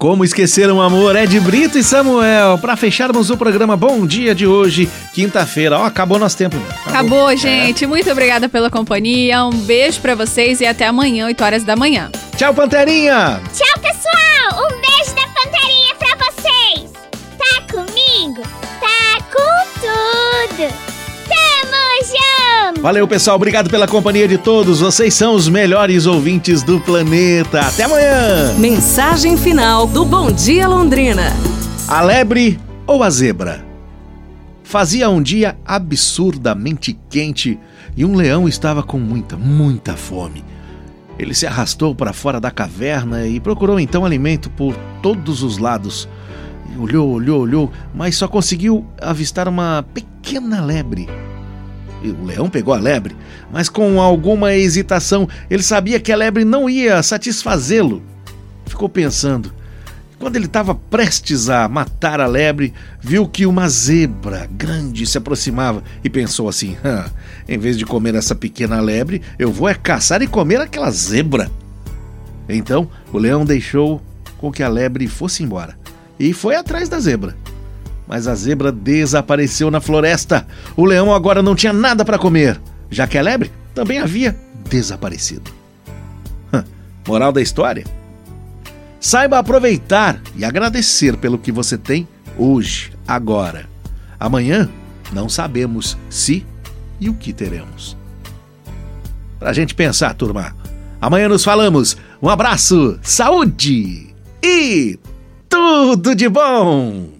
Como esquecer um amor é de Brito e Samuel. Para fecharmos o programa Bom Dia de hoje, quinta-feira. Ó, acabou nosso tempo. Acabou, acabou gente. É. Muito obrigada pela companhia. Um beijo para vocês e até amanhã, 8 horas da manhã. Tchau, Panterinha. Tchau, Valeu, pessoal. Obrigado pela companhia de todos. Vocês são os melhores ouvintes do planeta. Até amanhã. Mensagem final do Bom Dia Londrina. A lebre ou a zebra? Fazia um dia absurdamente quente e um leão estava com muita, muita fome. Ele se arrastou para fora da caverna e procurou então alimento por todos os lados. Olhou, olhou, olhou, mas só conseguiu avistar uma pequena lebre o leão pegou a lebre, mas com alguma hesitação, ele sabia que a lebre não ia satisfazê-lo. Ficou pensando. Quando ele estava prestes a matar a lebre, viu que uma zebra grande se aproximava e pensou assim: em vez de comer essa pequena lebre, eu vou é caçar e comer aquela zebra. Então o leão deixou com que a lebre fosse embora e foi atrás da zebra mas a zebra desapareceu na floresta. O leão agora não tinha nada para comer, já que a lebre também havia desaparecido. Moral da história? Saiba aproveitar e agradecer pelo que você tem hoje, agora. Amanhã não sabemos se e o que teremos. Pra gente pensar, turma. Amanhã nos falamos. Um abraço, saúde e tudo de bom!